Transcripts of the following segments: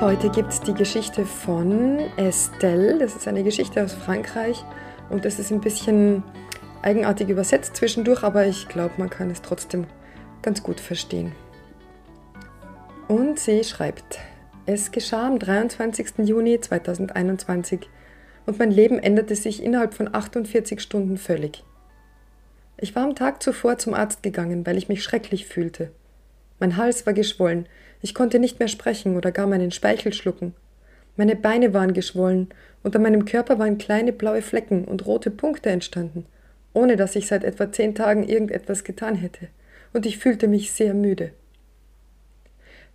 Heute gibt es die Geschichte von Estelle. Das ist eine Geschichte aus Frankreich und das ist ein bisschen eigenartig übersetzt zwischendurch, aber ich glaube, man kann es trotzdem ganz gut verstehen. Und sie schreibt, es geschah am 23. Juni 2021 und mein Leben änderte sich innerhalb von 48 Stunden völlig. Ich war am Tag zuvor zum Arzt gegangen, weil ich mich schrecklich fühlte. Mein Hals war geschwollen, ich konnte nicht mehr sprechen oder gar meinen Speichel schlucken. Meine Beine waren geschwollen, unter meinem Körper waren kleine blaue Flecken und rote Punkte entstanden, ohne dass ich seit etwa zehn Tagen irgendetwas getan hätte, und ich fühlte mich sehr müde.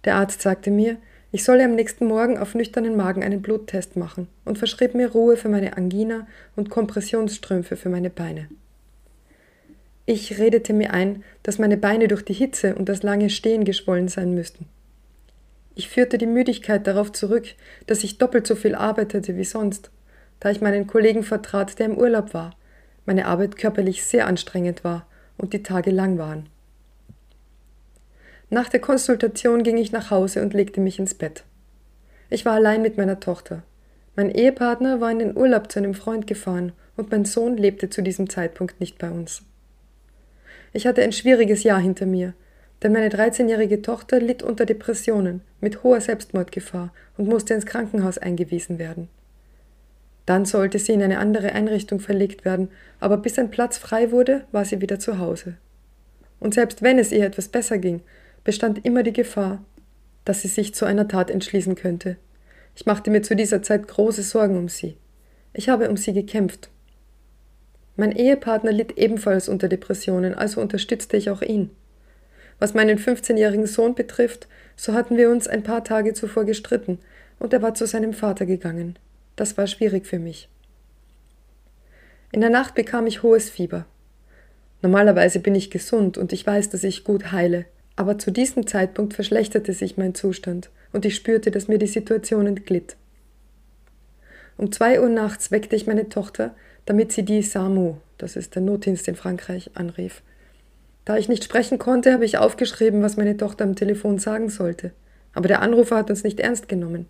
Der Arzt sagte mir, ich solle am nächsten Morgen auf nüchternen Magen einen Bluttest machen und verschrieb mir Ruhe für meine Angina und Kompressionsstrümpfe für meine Beine. Ich redete mir ein, dass meine Beine durch die Hitze und das lange Stehen geschwollen sein müssten. Ich führte die Müdigkeit darauf zurück, dass ich doppelt so viel arbeitete wie sonst, da ich meinen Kollegen vertrat, der im Urlaub war, meine Arbeit körperlich sehr anstrengend war und die Tage lang waren. Nach der Konsultation ging ich nach Hause und legte mich ins Bett. Ich war allein mit meiner Tochter. Mein Ehepartner war in den Urlaub zu einem Freund gefahren und mein Sohn lebte zu diesem Zeitpunkt nicht bei uns. Ich hatte ein schwieriges Jahr hinter mir, denn meine 13-jährige Tochter litt unter Depressionen mit hoher Selbstmordgefahr und musste ins Krankenhaus eingewiesen werden. Dann sollte sie in eine andere Einrichtung verlegt werden, aber bis ein Platz frei wurde, war sie wieder zu Hause. Und selbst wenn es ihr etwas besser ging, bestand immer die Gefahr, dass sie sich zu einer Tat entschließen könnte. Ich machte mir zu dieser Zeit große Sorgen um sie. Ich habe um sie gekämpft. Mein Ehepartner litt ebenfalls unter Depressionen, also unterstützte ich auch ihn. Was meinen 15-jährigen Sohn betrifft, so hatten wir uns ein paar Tage zuvor gestritten und er war zu seinem Vater gegangen. Das war schwierig für mich. In der Nacht bekam ich hohes Fieber. Normalerweise bin ich gesund und ich weiß, dass ich gut heile, aber zu diesem Zeitpunkt verschlechterte sich mein Zustand und ich spürte, dass mir die Situation entglitt. Um zwei Uhr nachts weckte ich meine Tochter, damit sie die SAMU, das ist der Notdienst in Frankreich, anrief. Da ich nicht sprechen konnte, habe ich aufgeschrieben, was meine Tochter am Telefon sagen sollte. Aber der Anrufer hat uns nicht ernst genommen.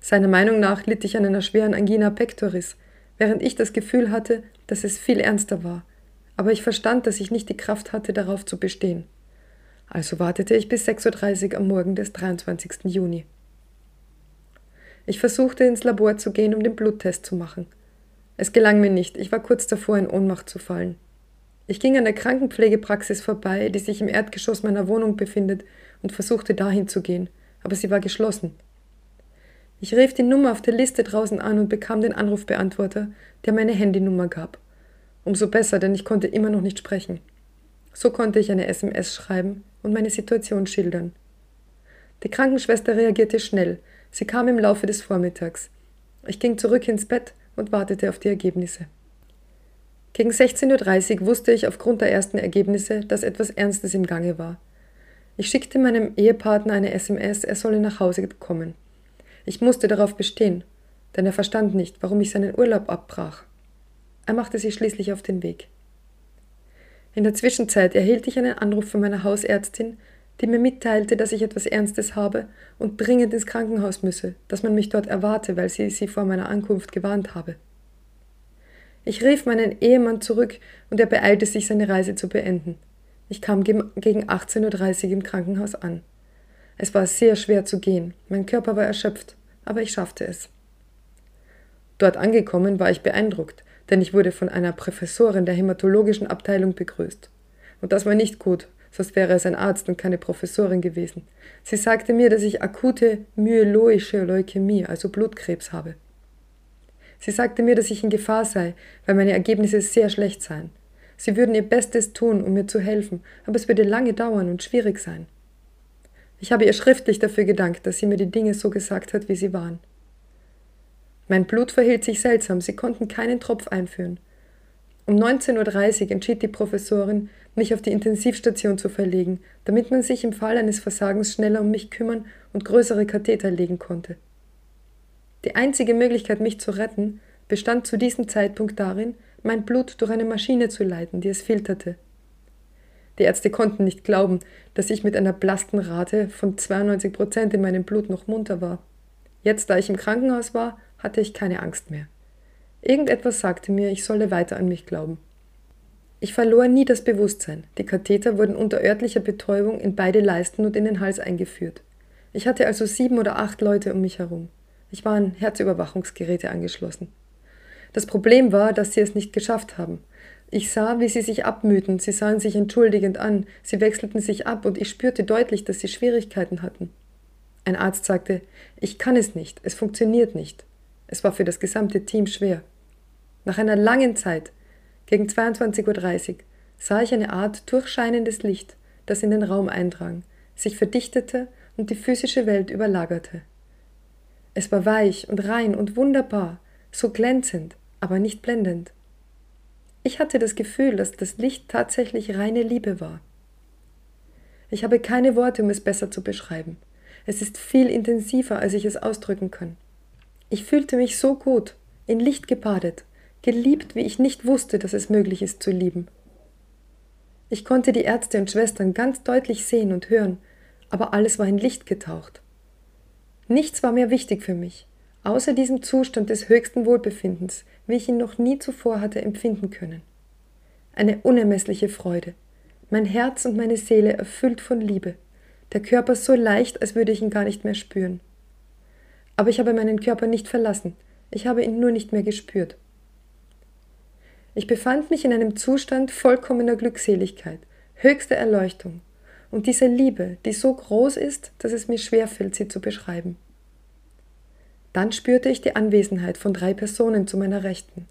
Seiner Meinung nach litt ich an einer schweren Angina pectoris, während ich das Gefühl hatte, dass es viel ernster war. Aber ich verstand, dass ich nicht die Kraft hatte, darauf zu bestehen. Also wartete ich bis 6.30 Uhr am Morgen des 23. Juni. Ich versuchte ins Labor zu gehen, um den Bluttest zu machen. Es gelang mir nicht, ich war kurz davor, in Ohnmacht zu fallen. Ich ging an der Krankenpflegepraxis vorbei, die sich im Erdgeschoss meiner Wohnung befindet, und versuchte dahin zu gehen, aber sie war geschlossen. Ich rief die Nummer auf der Liste draußen an und bekam den Anrufbeantworter, der meine Handynummer gab. Umso besser, denn ich konnte immer noch nicht sprechen. So konnte ich eine SMS schreiben und meine Situation schildern. Die Krankenschwester reagierte schnell. Sie kam im Laufe des Vormittags. Ich ging zurück ins Bett und wartete auf die Ergebnisse. Gegen 16.30 Uhr wusste ich aufgrund der ersten Ergebnisse, dass etwas Ernstes im Gange war. Ich schickte meinem Ehepartner eine SMS, er solle nach Hause kommen. Ich musste darauf bestehen, denn er verstand nicht, warum ich seinen Urlaub abbrach. Er machte sich schließlich auf den Weg. In der Zwischenzeit erhielt ich einen Anruf von meiner Hausärztin, die mir mitteilte, dass ich etwas Ernstes habe und dringend ins Krankenhaus müsse, dass man mich dort erwarte, weil sie sie vor meiner Ankunft gewarnt habe. Ich rief meinen Ehemann zurück und er beeilte sich, seine Reise zu beenden. Ich kam gegen 18.30 Uhr im Krankenhaus an. Es war sehr schwer zu gehen, mein Körper war erschöpft, aber ich schaffte es. Dort angekommen war ich beeindruckt denn ich wurde von einer Professorin der hämatologischen Abteilung begrüßt. Und das war nicht gut, sonst wäre es ein Arzt und keine Professorin gewesen. Sie sagte mir, dass ich akute myeloische Leukämie, also Blutkrebs habe. Sie sagte mir, dass ich in Gefahr sei, weil meine Ergebnisse sehr schlecht seien. Sie würden ihr Bestes tun, um mir zu helfen, aber es würde lange dauern und schwierig sein. Ich habe ihr schriftlich dafür gedankt, dass sie mir die Dinge so gesagt hat, wie sie waren. Mein Blut verhielt sich seltsam, sie konnten keinen Tropf einführen. Um 19.30 Uhr entschied die Professorin, mich auf die Intensivstation zu verlegen, damit man sich im Fall eines Versagens schneller um mich kümmern und größere Katheter legen konnte. Die einzige Möglichkeit, mich zu retten, bestand zu diesem Zeitpunkt darin, mein Blut durch eine Maschine zu leiten, die es filterte. Die Ärzte konnten nicht glauben, dass ich mit einer Blastenrate von 92 Prozent in meinem Blut noch munter war. Jetzt, da ich im Krankenhaus war, hatte ich keine Angst mehr. Irgendetwas sagte mir, ich solle weiter an mich glauben. Ich verlor nie das Bewusstsein. Die Katheter wurden unter örtlicher Betäubung in beide Leisten und in den Hals eingeführt. Ich hatte also sieben oder acht Leute um mich herum. Ich war an Herzüberwachungsgeräte angeschlossen. Das Problem war, dass sie es nicht geschafft haben. Ich sah, wie sie sich abmühten, sie sahen sich entschuldigend an, sie wechselten sich ab und ich spürte deutlich, dass sie Schwierigkeiten hatten. Ein Arzt sagte, ich kann es nicht, es funktioniert nicht. Es war für das gesamte Team schwer. Nach einer langen Zeit, gegen 22.30 Uhr, sah ich eine Art durchscheinendes Licht, das in den Raum eindrang, sich verdichtete und die physische Welt überlagerte. Es war weich und rein und wunderbar, so glänzend, aber nicht blendend. Ich hatte das Gefühl, dass das Licht tatsächlich reine Liebe war. Ich habe keine Worte, um es besser zu beschreiben. Es ist viel intensiver, als ich es ausdrücken kann. Ich fühlte mich so gut, in Licht gebadet, geliebt, wie ich nicht wusste, dass es möglich ist zu lieben. Ich konnte die Ärzte und Schwestern ganz deutlich sehen und hören, aber alles war in Licht getaucht. Nichts war mehr wichtig für mich, außer diesem Zustand des höchsten Wohlbefindens, wie ich ihn noch nie zuvor hatte empfinden können. Eine unermessliche Freude, mein Herz und meine Seele erfüllt von Liebe, der Körper so leicht, als würde ich ihn gar nicht mehr spüren. Aber ich habe meinen Körper nicht verlassen, ich habe ihn nur nicht mehr gespürt. Ich befand mich in einem Zustand vollkommener Glückseligkeit, höchster Erleuchtung, und diese Liebe, die so groß ist, dass es mir schwerfällt, sie zu beschreiben. Dann spürte ich die Anwesenheit von drei Personen zu meiner Rechten,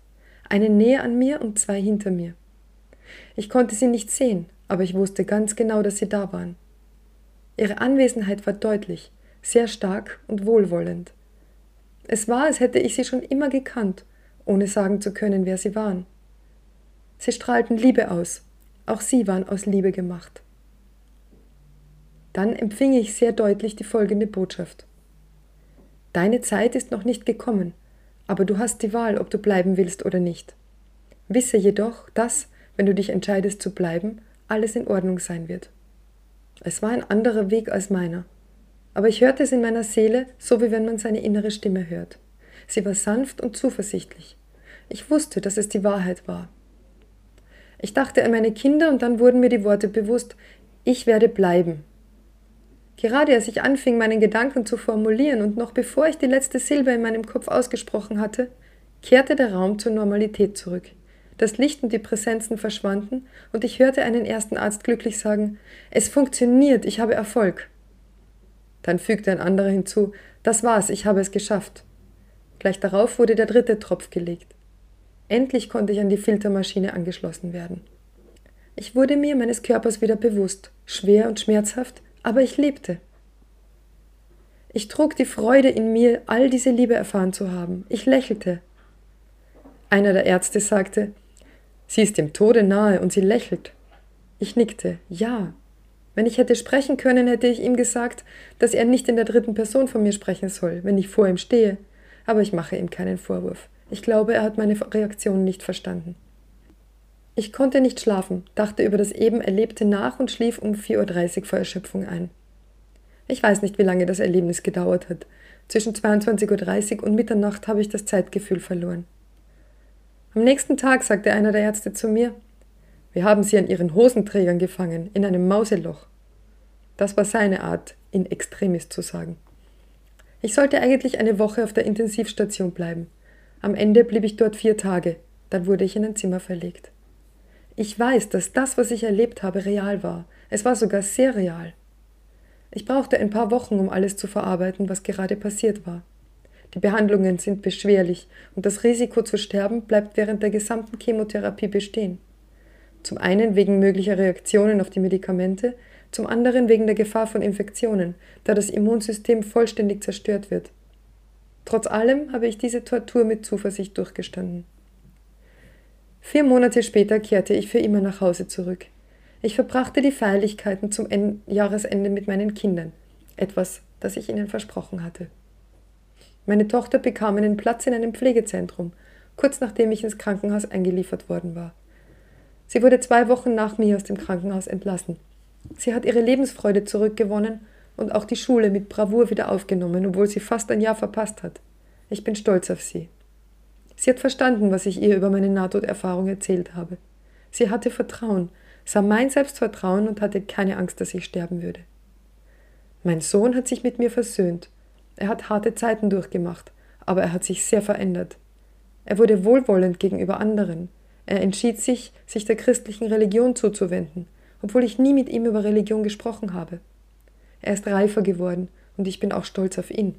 eine näher an mir und zwei hinter mir. Ich konnte sie nicht sehen, aber ich wusste ganz genau, dass sie da waren. Ihre Anwesenheit war deutlich, sehr stark und wohlwollend. Es war, als hätte ich sie schon immer gekannt, ohne sagen zu können, wer sie waren. Sie strahlten Liebe aus, auch sie waren aus Liebe gemacht. Dann empfing ich sehr deutlich die folgende Botschaft. Deine Zeit ist noch nicht gekommen, aber du hast die Wahl, ob du bleiben willst oder nicht. Wisse jedoch, dass, wenn du dich entscheidest zu bleiben, alles in Ordnung sein wird. Es war ein anderer Weg als meiner, aber ich hörte es in meiner Seele, so wie wenn man seine innere Stimme hört. Sie war sanft und zuversichtlich. Ich wusste, dass es die Wahrheit war. Ich dachte an meine Kinder und dann wurden mir die Worte bewusst, ich werde bleiben, Gerade als ich anfing, meinen Gedanken zu formulieren und noch bevor ich die letzte Silbe in meinem Kopf ausgesprochen hatte, kehrte der Raum zur Normalität zurück. Das Licht und die Präsenzen verschwanden und ich hörte einen ersten Arzt glücklich sagen, es funktioniert, ich habe Erfolg. Dann fügte ein anderer hinzu, das war's, ich habe es geschafft. Gleich darauf wurde der dritte Tropf gelegt. Endlich konnte ich an die Filtermaschine angeschlossen werden. Ich wurde mir meines Körpers wieder bewusst, schwer und schmerzhaft, aber ich lebte. Ich trug die Freude in mir, all diese Liebe erfahren zu haben. Ich lächelte. Einer der Ärzte sagte, Sie ist dem Tode nahe und sie lächelt. Ich nickte, ja. Wenn ich hätte sprechen können, hätte ich ihm gesagt, dass er nicht in der dritten Person von mir sprechen soll, wenn ich vor ihm stehe. Aber ich mache ihm keinen Vorwurf. Ich glaube, er hat meine Reaktion nicht verstanden. Ich konnte nicht schlafen, dachte über das eben Erlebte nach und schlief um 4.30 Uhr vor Erschöpfung ein. Ich weiß nicht, wie lange das Erlebnis gedauert hat. Zwischen 22.30 Uhr und Mitternacht habe ich das Zeitgefühl verloren. Am nächsten Tag sagte einer der Ärzte zu mir, wir haben sie an ihren Hosenträgern gefangen, in einem Mauseloch. Das war seine Art, in extremis zu sagen. Ich sollte eigentlich eine Woche auf der Intensivstation bleiben. Am Ende blieb ich dort vier Tage, dann wurde ich in ein Zimmer verlegt. Ich weiß, dass das, was ich erlebt habe, real war. Es war sogar sehr real. Ich brauchte ein paar Wochen, um alles zu verarbeiten, was gerade passiert war. Die Behandlungen sind beschwerlich und das Risiko zu sterben bleibt während der gesamten Chemotherapie bestehen. Zum einen wegen möglicher Reaktionen auf die Medikamente, zum anderen wegen der Gefahr von Infektionen, da das Immunsystem vollständig zerstört wird. Trotz allem habe ich diese Tortur mit Zuversicht durchgestanden. Vier Monate später kehrte ich für immer nach Hause zurück. Ich verbrachte die Feierlichkeiten zum en Jahresende mit meinen Kindern, etwas, das ich ihnen versprochen hatte. Meine Tochter bekam einen Platz in einem Pflegezentrum, kurz nachdem ich ins Krankenhaus eingeliefert worden war. Sie wurde zwei Wochen nach mir aus dem Krankenhaus entlassen. Sie hat ihre Lebensfreude zurückgewonnen und auch die Schule mit Bravour wieder aufgenommen, obwohl sie fast ein Jahr verpasst hat. Ich bin stolz auf sie. Sie hat verstanden, was ich ihr über meine Nahtoderfahrung erzählt habe. Sie hatte Vertrauen, sah mein Selbstvertrauen und hatte keine Angst, dass ich sterben würde. Mein Sohn hat sich mit mir versöhnt. Er hat harte Zeiten durchgemacht, aber er hat sich sehr verändert. Er wurde wohlwollend gegenüber anderen. Er entschied sich, sich der christlichen Religion zuzuwenden, obwohl ich nie mit ihm über Religion gesprochen habe. Er ist reifer geworden und ich bin auch stolz auf ihn.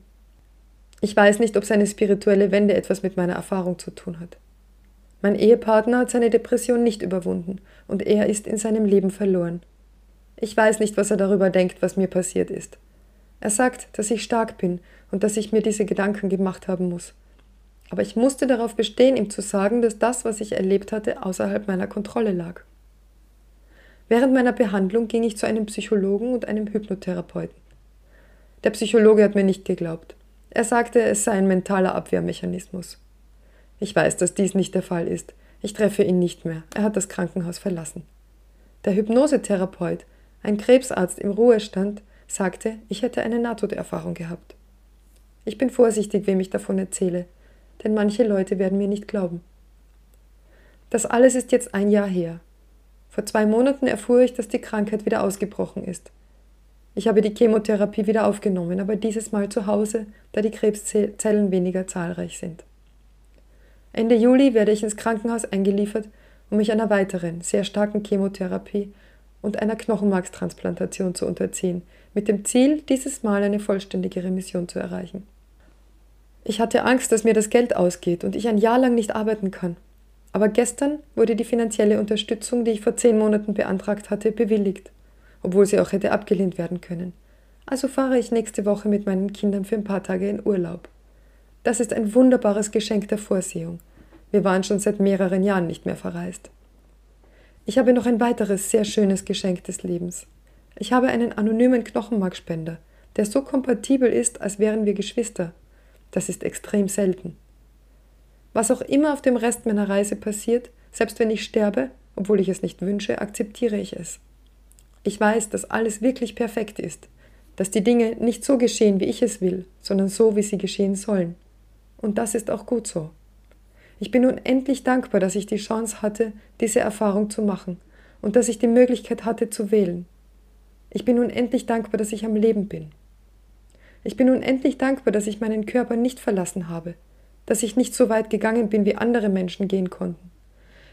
Ich weiß nicht, ob seine spirituelle Wende etwas mit meiner Erfahrung zu tun hat. Mein Ehepartner hat seine Depression nicht überwunden und er ist in seinem Leben verloren. Ich weiß nicht, was er darüber denkt, was mir passiert ist. Er sagt, dass ich stark bin und dass ich mir diese Gedanken gemacht haben muss. Aber ich musste darauf bestehen, ihm zu sagen, dass das, was ich erlebt hatte, außerhalb meiner Kontrolle lag. Während meiner Behandlung ging ich zu einem Psychologen und einem Hypnotherapeuten. Der Psychologe hat mir nicht geglaubt. Er sagte, es sei ein mentaler Abwehrmechanismus. Ich weiß, dass dies nicht der Fall ist. Ich treffe ihn nicht mehr. Er hat das Krankenhaus verlassen. Der Hypnosetherapeut, ein Krebsarzt im Ruhestand, sagte, ich hätte eine Nahtoderfahrung gehabt. Ich bin vorsichtig, wem ich davon erzähle, denn manche Leute werden mir nicht glauben. Das alles ist jetzt ein Jahr her. Vor zwei Monaten erfuhr ich, dass die Krankheit wieder ausgebrochen ist. Ich habe die Chemotherapie wieder aufgenommen, aber dieses Mal zu Hause, da die Krebszellen weniger zahlreich sind. Ende Juli werde ich ins Krankenhaus eingeliefert, um mich einer weiteren, sehr starken Chemotherapie und einer Knochenmarkstransplantation zu unterziehen, mit dem Ziel, dieses Mal eine vollständige Remission zu erreichen. Ich hatte Angst, dass mir das Geld ausgeht und ich ein Jahr lang nicht arbeiten kann. Aber gestern wurde die finanzielle Unterstützung, die ich vor zehn Monaten beantragt hatte, bewilligt, obwohl sie auch hätte abgelehnt werden können. Also fahre ich nächste Woche mit meinen Kindern für ein paar Tage in Urlaub. Das ist ein wunderbares Geschenk der Vorsehung. Wir waren schon seit mehreren Jahren nicht mehr verreist. Ich habe noch ein weiteres sehr schönes Geschenk des Lebens. Ich habe einen anonymen Knochenmarkspender, der so kompatibel ist, als wären wir Geschwister. Das ist extrem selten. Was auch immer auf dem Rest meiner Reise passiert, selbst wenn ich sterbe, obwohl ich es nicht wünsche, akzeptiere ich es. Ich weiß, dass alles wirklich perfekt ist, dass die Dinge nicht so geschehen, wie ich es will, sondern so, wie sie geschehen sollen. Und das ist auch gut so. Ich bin unendlich dankbar, dass ich die Chance hatte, diese Erfahrung zu machen und dass ich die Möglichkeit hatte zu wählen. Ich bin unendlich dankbar, dass ich am Leben bin. Ich bin unendlich dankbar, dass ich meinen Körper nicht verlassen habe, dass ich nicht so weit gegangen bin, wie andere Menschen gehen konnten,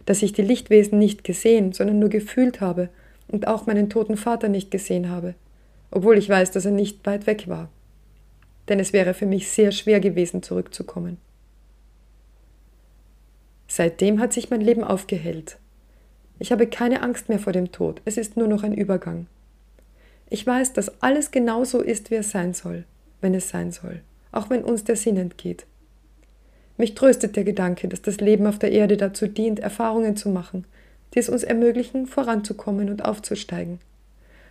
dass ich die Lichtwesen nicht gesehen, sondern nur gefühlt habe und auch meinen toten Vater nicht gesehen habe, obwohl ich weiß, dass er nicht weit weg war. Denn es wäre für mich sehr schwer gewesen, zurückzukommen. Seitdem hat sich mein Leben aufgehellt. Ich habe keine Angst mehr vor dem Tod, es ist nur noch ein Übergang. Ich weiß, dass alles genauso ist, wie es sein soll, wenn es sein soll, auch wenn uns der Sinn entgeht. Mich tröstet der Gedanke, dass das Leben auf der Erde dazu dient, Erfahrungen zu machen, die es uns ermöglichen, voranzukommen und aufzusteigen.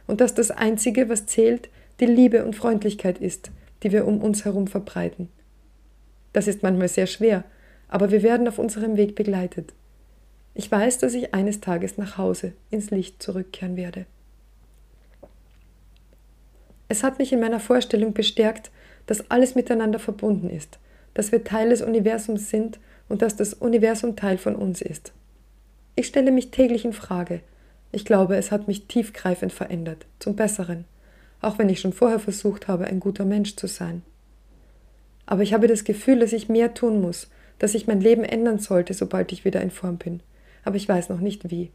Und dass das Einzige, was zählt, die Liebe und Freundlichkeit ist, die wir um uns herum verbreiten. Das ist manchmal sehr schwer, aber wir werden auf unserem Weg begleitet. Ich weiß, dass ich eines Tages nach Hause ins Licht zurückkehren werde. Es hat mich in meiner Vorstellung bestärkt, dass alles miteinander verbunden ist dass wir Teil des Universums sind und dass das Universum Teil von uns ist. Ich stelle mich täglich in Frage. Ich glaube, es hat mich tiefgreifend verändert, zum Besseren, auch wenn ich schon vorher versucht habe, ein guter Mensch zu sein. Aber ich habe das Gefühl, dass ich mehr tun muss, dass ich mein Leben ändern sollte, sobald ich wieder in Form bin. Aber ich weiß noch nicht wie.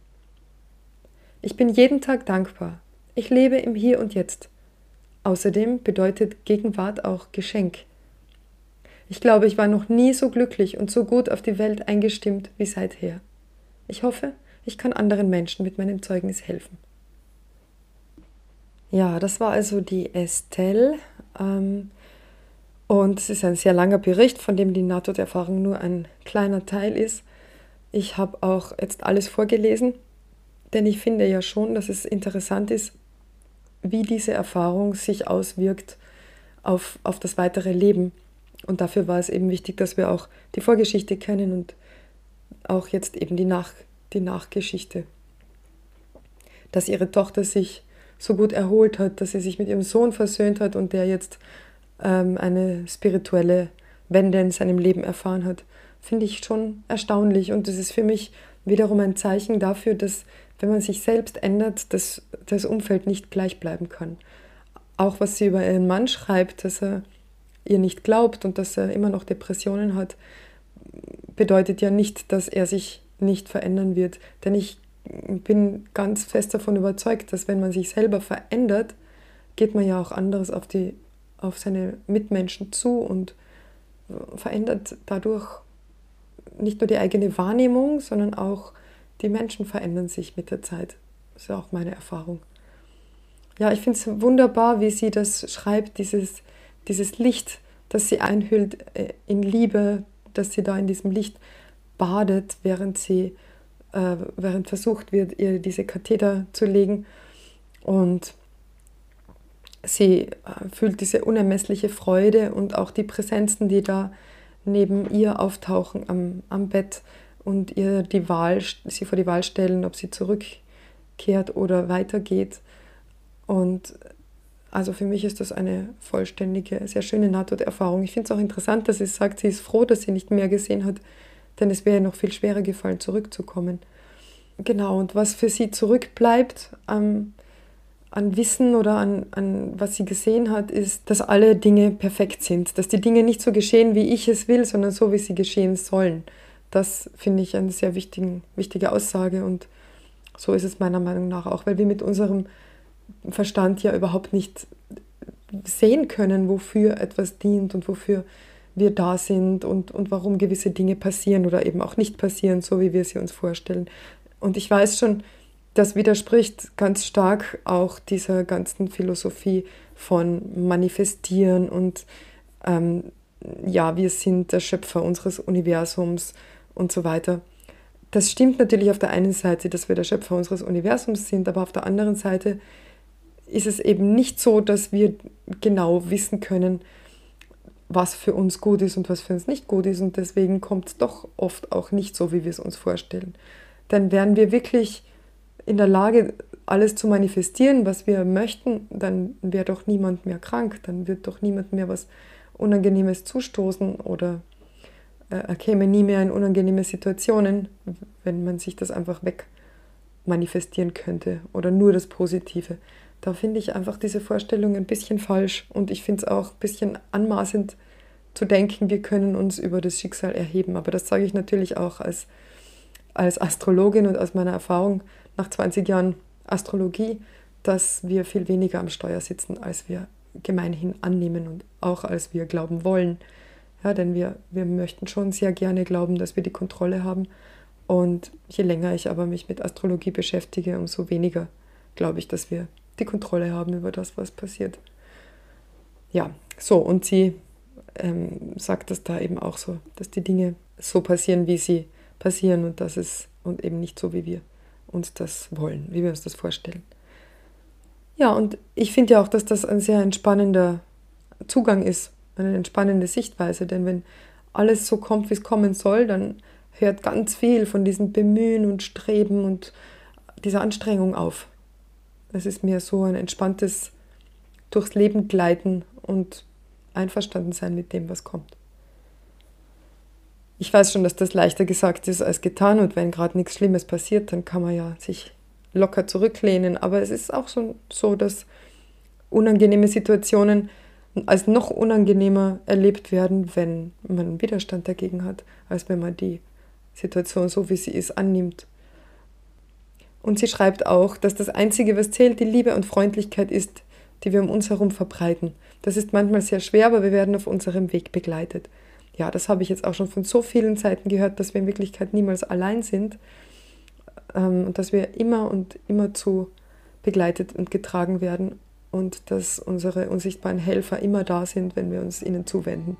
Ich bin jeden Tag dankbar. Ich lebe im Hier und Jetzt. Außerdem bedeutet Gegenwart auch Geschenk, ich glaube, ich war noch nie so glücklich und so gut auf die Welt eingestimmt wie seither. Ich hoffe, ich kann anderen Menschen mit meinem Zeugnis helfen. Ja, das war also die Estelle. Ähm, und es ist ein sehr langer Bericht, von dem die Nahtoderfahrung nur ein kleiner Teil ist. Ich habe auch jetzt alles vorgelesen, denn ich finde ja schon, dass es interessant ist, wie diese Erfahrung sich auswirkt auf, auf das weitere Leben. Und dafür war es eben wichtig, dass wir auch die Vorgeschichte kennen und auch jetzt eben die, Nach, die Nachgeschichte. Dass ihre Tochter sich so gut erholt hat, dass sie sich mit ihrem Sohn versöhnt hat und der jetzt ähm, eine spirituelle Wende in seinem Leben erfahren hat, finde ich schon erstaunlich. Und das ist für mich wiederum ein Zeichen dafür, dass wenn man sich selbst ändert, dass das Umfeld nicht gleich bleiben kann. Auch was sie über ihren Mann schreibt, dass er ihr nicht glaubt und dass er immer noch Depressionen hat, bedeutet ja nicht, dass er sich nicht verändern wird. Denn ich bin ganz fest davon überzeugt, dass wenn man sich selber verändert, geht man ja auch anderes auf, die, auf seine Mitmenschen zu und verändert dadurch nicht nur die eigene Wahrnehmung, sondern auch die Menschen verändern sich mit der Zeit. Das ist ja auch meine Erfahrung. Ja, ich finde es wunderbar, wie sie das schreibt, dieses, dieses Licht, das sie einhüllt äh, in Liebe, dass sie da in diesem Licht badet, während sie, äh, während versucht wird, ihr diese Katheter zu legen. Und sie äh, fühlt diese unermessliche Freude und auch die Präsenzen, die da neben ihr auftauchen am, am Bett und ihr die Wahl, sie vor die Wahl stellen, ob sie zurückkehrt oder weitergeht. Und also für mich ist das eine vollständige, sehr schöne Nahtoderfahrung. Ich finde es auch interessant, dass sie sagt, sie ist froh, dass sie nicht mehr gesehen hat, denn es wäre noch viel schwerer gefallen, zurückzukommen. Genau, und was für sie zurückbleibt ähm, an Wissen oder an, an was sie gesehen hat, ist, dass alle Dinge perfekt sind, dass die Dinge nicht so geschehen, wie ich es will, sondern so, wie sie geschehen sollen. Das finde ich eine sehr wichtigen, wichtige Aussage und so ist es meiner Meinung nach auch, weil wir mit unserem Verstand ja überhaupt nicht sehen können, wofür etwas dient und wofür wir da sind und, und warum gewisse Dinge passieren oder eben auch nicht passieren, so wie wir sie uns vorstellen. Und ich weiß schon, das widerspricht ganz stark auch dieser ganzen Philosophie von Manifestieren und ähm, ja, wir sind der Schöpfer unseres Universums und so weiter. Das stimmt natürlich auf der einen Seite, dass wir der Schöpfer unseres Universums sind, aber auf der anderen Seite ist es eben nicht so, dass wir genau wissen können, was für uns gut ist und was für uns nicht gut ist. Und deswegen kommt es doch oft auch nicht so, wie wir es uns vorstellen. Dann wären wir wirklich in der Lage, alles zu manifestieren, was wir möchten, dann wäre doch niemand mehr krank, dann wird doch niemand mehr was Unangenehmes zustoßen oder äh, käme nie mehr in unangenehme Situationen, wenn man sich das einfach weg manifestieren könnte oder nur das Positive da finde ich einfach diese Vorstellung ein bisschen falsch und ich finde es auch ein bisschen anmaßend zu denken, wir können uns über das Schicksal erheben. Aber das sage ich natürlich auch als, als Astrologin und aus meiner Erfahrung nach 20 Jahren Astrologie, dass wir viel weniger am Steuer sitzen, als wir gemeinhin annehmen und auch als wir glauben wollen. Ja, denn wir, wir möchten schon sehr gerne glauben, dass wir die Kontrolle haben. Und je länger ich aber mich mit Astrologie beschäftige, umso weniger glaube ich, dass wir die Kontrolle haben über das, was passiert. Ja, so, und sie ähm, sagt das da eben auch so, dass die Dinge so passieren, wie sie passieren und dass es und eben nicht so, wie wir uns das wollen, wie wir uns das vorstellen. Ja, und ich finde ja auch, dass das ein sehr entspannender Zugang ist, eine entspannende Sichtweise, denn wenn alles so kommt, wie es kommen soll, dann hört ganz viel von diesem Bemühen und Streben und dieser Anstrengung auf. Es ist mir so ein entspanntes durchs Leben gleiten und einverstanden sein mit dem, was kommt. Ich weiß schon, dass das leichter gesagt ist als getan und wenn gerade nichts Schlimmes passiert, dann kann man ja sich locker zurücklehnen. Aber es ist auch so, so dass unangenehme Situationen als noch unangenehmer erlebt werden, wenn man Widerstand dagegen hat, als wenn man die Situation so, wie sie ist, annimmt und sie schreibt auch, dass das Einzige, was zählt, die Liebe und Freundlichkeit ist, die wir um uns herum verbreiten. Das ist manchmal sehr schwer, aber wir werden auf unserem Weg begleitet. Ja, das habe ich jetzt auch schon von so vielen Seiten gehört, dass wir in Wirklichkeit niemals allein sind. ähm, dass wir immer und immer zu begleitet und getragen werden und dass unsere unsichtbaren Helfer immer da sind, wenn wir uns ihnen zuwenden.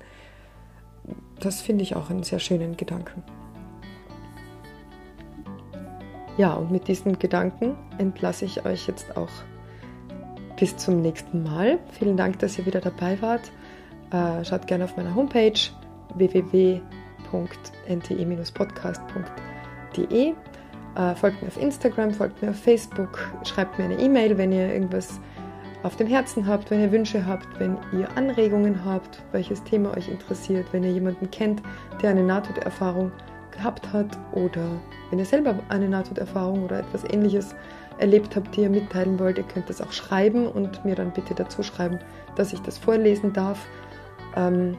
Das finde ich auch einen sehr schönen Gedanken. Ja, und mit diesen Gedanken entlasse ich euch jetzt auch bis zum nächsten Mal. Vielen Dank, dass ihr wieder dabei wart. Äh, schaut gerne auf meiner Homepage www.nte-podcast.de. Äh, folgt mir auf Instagram, folgt mir auf Facebook, schreibt mir eine E-Mail, wenn ihr irgendwas auf dem Herzen habt, wenn ihr Wünsche habt, wenn ihr Anregungen habt, welches Thema euch interessiert, wenn ihr jemanden kennt, der eine Nahtoderfahrung gehabt hat oder wenn ihr selber eine Nahtoderfahrung oder etwas ähnliches erlebt habt, die ihr mitteilen wollt, ihr könnt das auch schreiben und mir dann bitte dazu schreiben, dass ich das vorlesen darf. Ähm,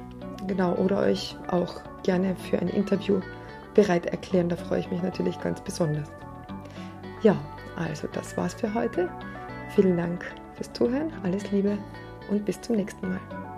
genau, oder euch auch gerne für ein Interview bereit erklären. Da freue ich mich natürlich ganz besonders. Ja, also das war's für heute. Vielen Dank fürs Zuhören, alles Liebe und bis zum nächsten Mal.